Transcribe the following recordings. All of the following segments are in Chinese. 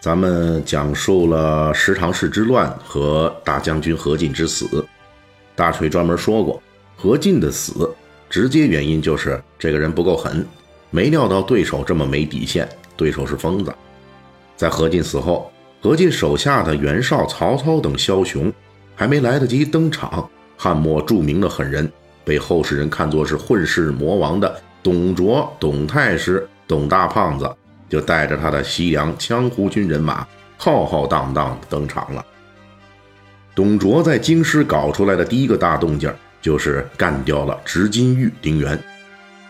咱们讲述了十常侍之乱和大将军何进之死。大锤专门说过，何进的死直接原因就是这个人不够狠，没料到对手这么没底线，对手是疯子。在何进死后，何进手下的袁绍、曹操等枭雄还没来得及登场，汉末著名的狠人，被后世人看作是混世魔王的董卓、董太师、董大胖子。就带着他的西凉羌胡军人马浩浩荡荡登场了。董卓在京师搞出来的第一个大动静，就是干掉了执金玉丁原。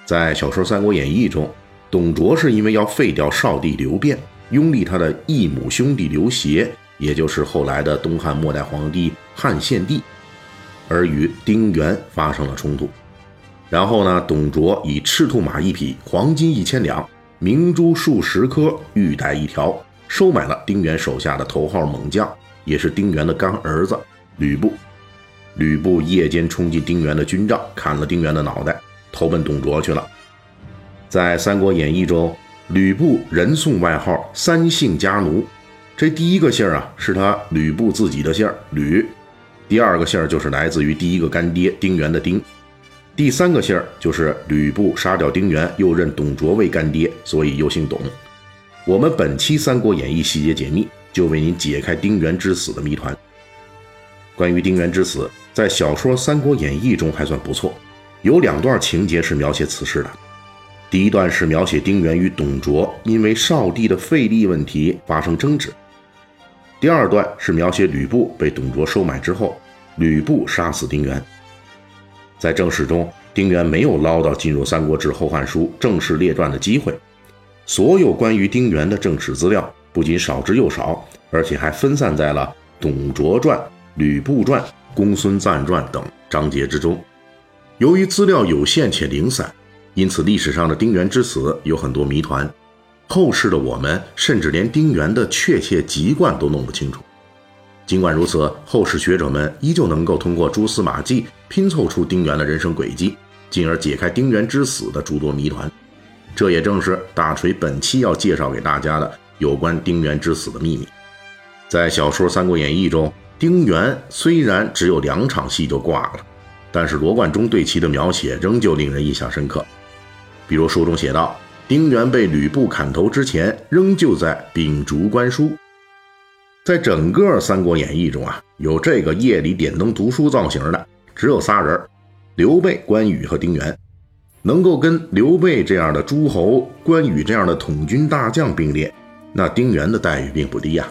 在小说《三国演义》中，董卓是因为要废掉少帝刘辩，拥立他的异母兄弟刘协，也就是后来的东汉末代皇帝汉献帝，而与丁原发生了冲突。然后呢，董卓以赤兔马一匹，黄金一千两。明珠数十颗，玉带一条，收买了丁原手下的头号猛将，也是丁原的干儿子吕布。吕布夜间冲进丁原的军帐，砍了丁原的脑袋，投奔董卓去了。在《三国演义》中，吕布人送外号“三姓家奴”，这第一个姓啊是他吕布自己的姓吕，第二个姓就是来自于第一个干爹丁原的丁。第三个姓儿就是吕布杀掉丁原，又认董卓为干爹，所以又姓董。我们本期《三国演义》细节解密，就为您解开丁原之死的谜团。关于丁原之死，在小说《三国演义》中还算不错，有两段情节是描写此事的。第一段是描写丁原与董卓因为少帝的废立问题发生争执，第二段是描写吕布被董卓收买之后，吕布杀死丁原。在正史中，丁原没有捞到进入《三国志·后汉书》正式列传的机会。所有关于丁原的正史资料不仅少之又少，而且还分散在了《董卓传》《吕布传》《公孙瓒传》等章节之中。由于资料有限且零散，因此历史上的丁原之死有很多谜团。后世的我们甚至连丁原的确切籍贯都弄不清楚。尽管如此，后世学者们依旧能够通过蛛丝马迹拼凑出丁原的人生轨迹，进而解开丁原之死的诸多谜团。这也正是大锤本期要介绍给大家的有关丁原之死的秘密。在小说《三国演义》中，丁原虽然只有两场戏就挂了，但是罗贯中对其的描写仍旧令人印象深刻。比如书中写道，丁原被吕布砍头之前，仍旧在秉烛观书。在整个《三国演义》中啊，有这个夜里点灯读书造型的，只有仨人：刘备、关羽和丁原。能够跟刘备这样的诸侯、关羽这样的统军大将并列，那丁原的待遇并不低呀。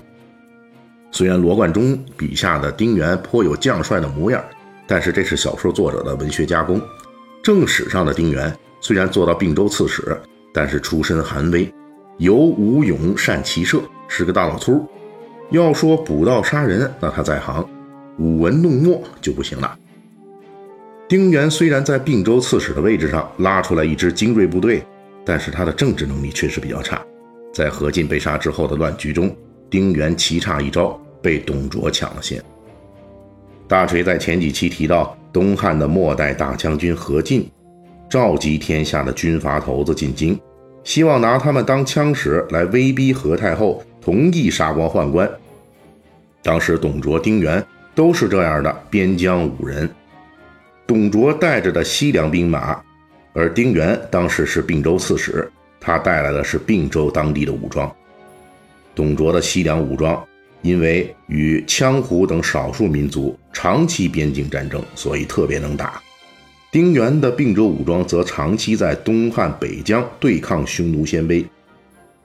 虽然罗贯中笔下的丁原颇有将帅的模样，但是这是小说作者的文学加工。正史上的丁原虽然做到并州刺史，但是出身寒微，游武勇善骑射，是个大老粗。要说捕盗杀人，那他在行；舞文弄墨就不行了。丁原虽然在并州刺史的位置上拉出来一支精锐部队，但是他的政治能力确实比较差。在何进被杀之后的乱局中，丁原棋差一招，被董卓抢了先。大锤在前几期提到，东汉的末代大将军何进，召集天下的军阀头子进京，希望拿他们当枪使来威逼何太后。同意杀光宦官。当时董卓、丁原都是这样的边疆武人。董卓带着的西凉兵马，而丁原当时是并州刺史，他带来的是并州当地的武装。董卓的西凉武装，因为与羌胡等少数民族长期边境战争，所以特别能打。丁原的并州武装则长期在东汉北疆对抗匈奴鲜卑，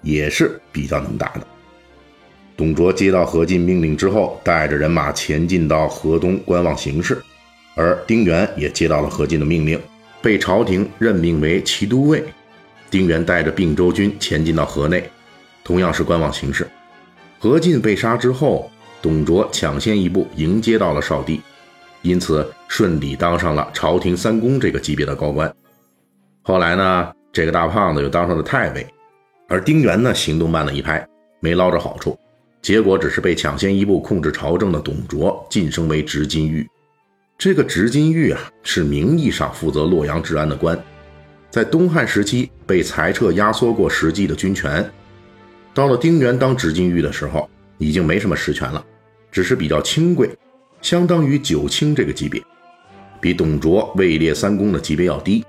也是比较能打的。董卓接到何进命令之后，带着人马前进到河东观望形势，而丁原也接到了何进的命令，被朝廷任命为骑都尉。丁原带着并州军前进到河内，同样是观望形势。何进被杀之后，董卓抢先一步迎接到了少帝，因此顺利当上了朝廷三公这个级别的高官。后来呢，这个大胖子又当上了太尉，而丁原呢行动慢了一拍，没捞着好处，结果只是被抢先一步控制朝政的董卓晋升为执金玉。这个执金玉啊，是名义上负责洛阳治安的官，在东汉时期被裁撤压缩过实际的军权，到了丁原当执金玉的时候，已经没什么实权了。只是比较清贵，相当于九卿这个级别，比董卓位列三公的级别要低。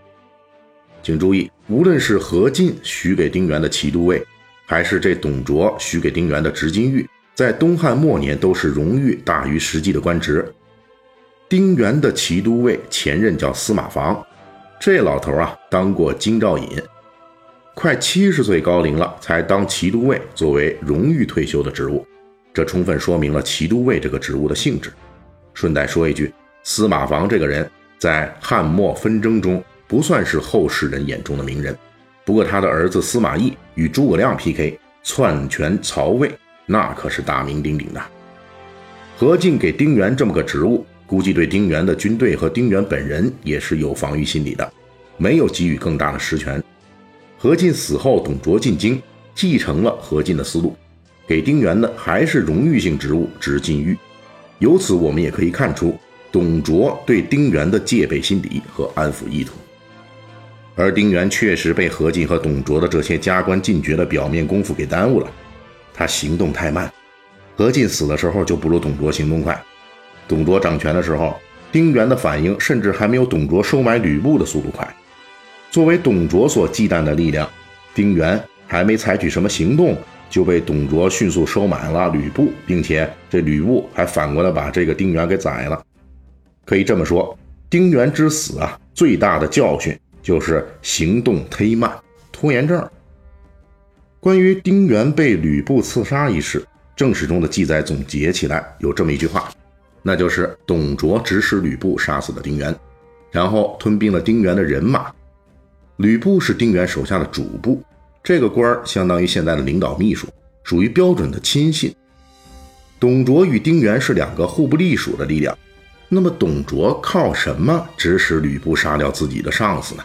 请注意，无论是何进许给丁原的骑都尉，还是这董卓许给丁原的执金玉，在东汉末年都是荣誉大于实际的官职。丁原的骑都尉前任叫司马防，这老头啊当过京兆尹，快七十岁高龄了才当骑都尉，作为荣誉退休的职务。这充分说明了骑都尉这个职务的性质。顺带说一句，司马防这个人，在汉末纷争中不算是后世人眼中的名人，不过他的儿子司马懿与诸葛亮 PK，篡权曹魏，那可是大名鼎鼎的。何进给丁原这么个职务，估计对丁原的军队和丁原本人也是有防御心理的，没有给予更大的实权。何进死后，董卓进京，继承了何进的思路。给丁原的还是荣誉性职务执金狱，由此我们也可以看出董卓对丁原的戒备心理和安抚意图。而丁原确实被何进和董卓的这些加官进爵的表面功夫给耽误了，他行动太慢。何进死的时候就不如董卓行动快，董卓掌权的时候，丁原的反应甚至还没有董卓收买吕布的速度快。作为董卓所忌惮的力量，丁原还没采取什么行动。就被董卓迅速收买了吕布，并且这吕布还反过来把这个丁原给宰了。可以这么说，丁原之死啊，最大的教训就是行动忒慢，拖延症。关于丁原被吕布刺杀一事，正史中的记载总结起来有这么一句话，那就是董卓指使吕布杀死了丁原，然后吞并了丁原的人马。吕布是丁原手下的主簿。这个官儿相当于现在的领导秘书，属于标准的亲信。董卓与丁原是两个互不隶属的力量，那么董卓靠什么指使吕布杀掉自己的上司呢？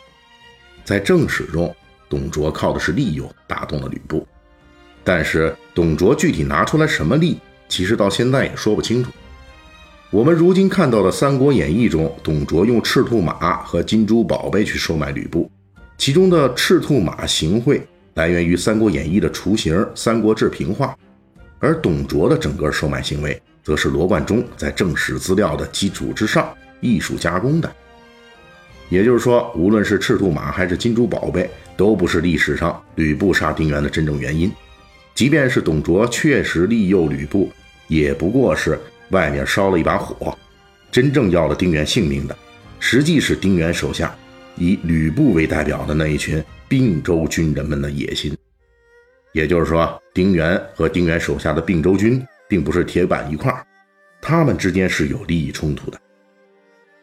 在正史中，董卓靠的是利诱打动了吕布，但是董卓具体拿出来什么利，其实到现在也说不清楚。我们如今看到的《三国演义》中，董卓用赤兔马和金珠宝贝去收买吕布，其中的赤兔马行贿。来源于《三国演义》的雏形《三国志平话》，而董卓的整个收买行为，则是罗贯中在正史资料的基础之上艺术加工的。也就是说，无论是赤兔马还是金珠宝贝，都不是历史上吕布杀丁原的真正原因。即便是董卓确实利诱吕布，也不过是外面烧了一把火，真正要了丁原性命的，实际是丁原手下以吕布为代表的那一群。并州军人们的野心，也就是说，丁原和丁原手下的并州军并不是铁板一块，他们之间是有利益冲突的。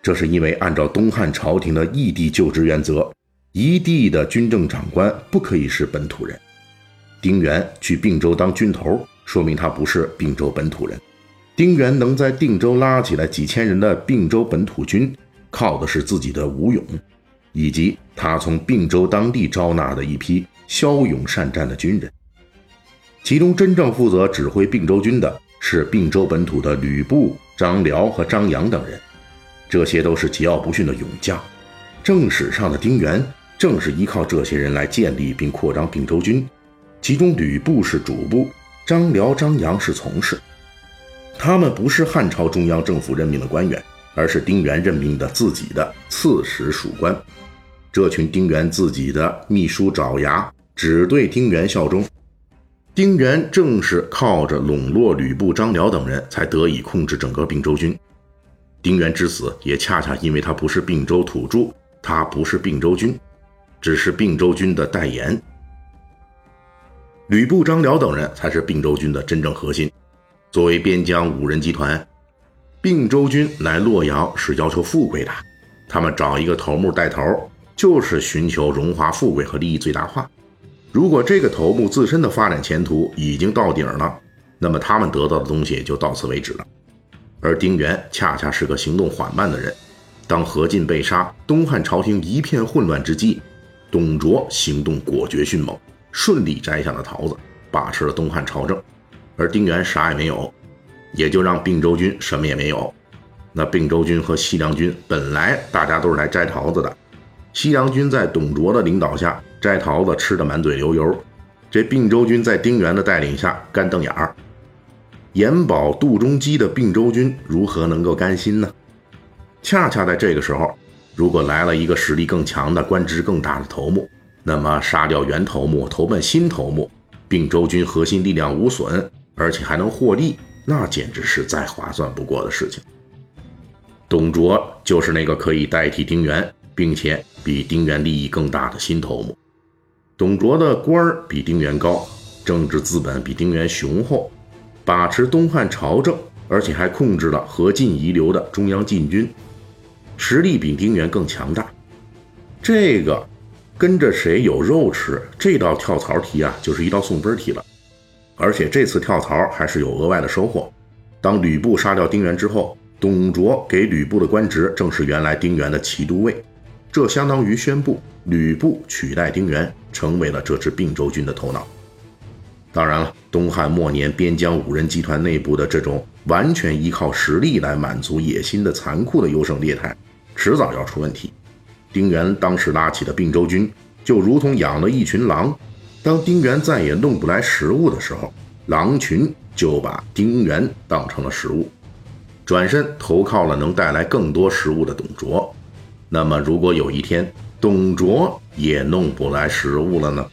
这是因为按照东汉朝廷的异地就职原则，一地的军政长官不可以是本土人。丁原去并州当军头，说明他不是并州本土人。丁原能在定州拉起来几千人的并州本土军，靠的是自己的武勇。以及他从并州当地招纳的一批骁勇善战的军人，其中真正负责指挥并州军的是并州本土的吕布、张辽和张扬等人，这些都是桀骜不驯的勇将。正史上的丁原正是依靠这些人来建立并扩张并州军，其中吕布是主簿，张辽、张扬是从事，他们不是汉朝中央政府任命的官员，而是丁原任命的自己的刺史属官。这群丁原自己的秘书爪牙只对丁原效忠，丁原正是靠着笼络吕布、张辽等人才得以控制整个并州军。丁原之死也恰恰因为他不是并州土著，他不是并州军，只是并州军的代言。吕布、张辽等人才是并州军的真正核心。作为边疆五人集团，并州军来洛阳是要求富贵的，他们找一个头目带头。就是寻求荣华富贵和利益最大化。如果这个头目自身的发展前途已经到顶了，那么他们得到的东西就到此为止了。而丁原恰恰是个行动缓慢的人。当何进被杀，东汉朝廷一片混乱之际，董卓行动果决迅猛，顺利摘下了桃子，把持了东汉朝政。而丁原啥也没有，也就让并州军什么也没有。那并州军和西凉军本来大家都是来摘桃子的，西凉军在董卓的领导下摘桃子，吃得满嘴流油；这并州军在丁原的带领下干瞪眼儿。眼保肚中基的并州军如何能够甘心呢？恰恰在这个时候，如果来了一个实力更强的、官职更大的头目，那么杀掉原头目，投奔新头目，并州军核心力量无损，而且还能获利，那简直是再划算不过的事情。董卓就是那个可以代替丁原，并且比丁原利益更大的新头目。董卓的官儿比丁原高，政治资本比丁原雄厚，把持东汉朝政，而且还控制了何进遗留的中央禁军。实力比丁原更强大，这个跟着谁有肉吃？这道跳槽题啊，就是一道送分题了。而且这次跳槽还是有额外的收获。当吕布杀掉丁原之后，董卓给吕布的官职正是原来丁原的骑都尉，这相当于宣布吕布取代丁原，成为了这支并州军的头脑。当然了，东汉末年边疆五人集团内部的这种完全依靠实力来满足野心的残酷的优胜劣汰。迟早要出问题。丁原当时拉起的并州军，就如同养了一群狼。当丁原再也弄不来食物的时候，狼群就把丁原当成了食物，转身投靠了能带来更多食物的董卓。那么，如果有一天董卓也弄不来食物了呢？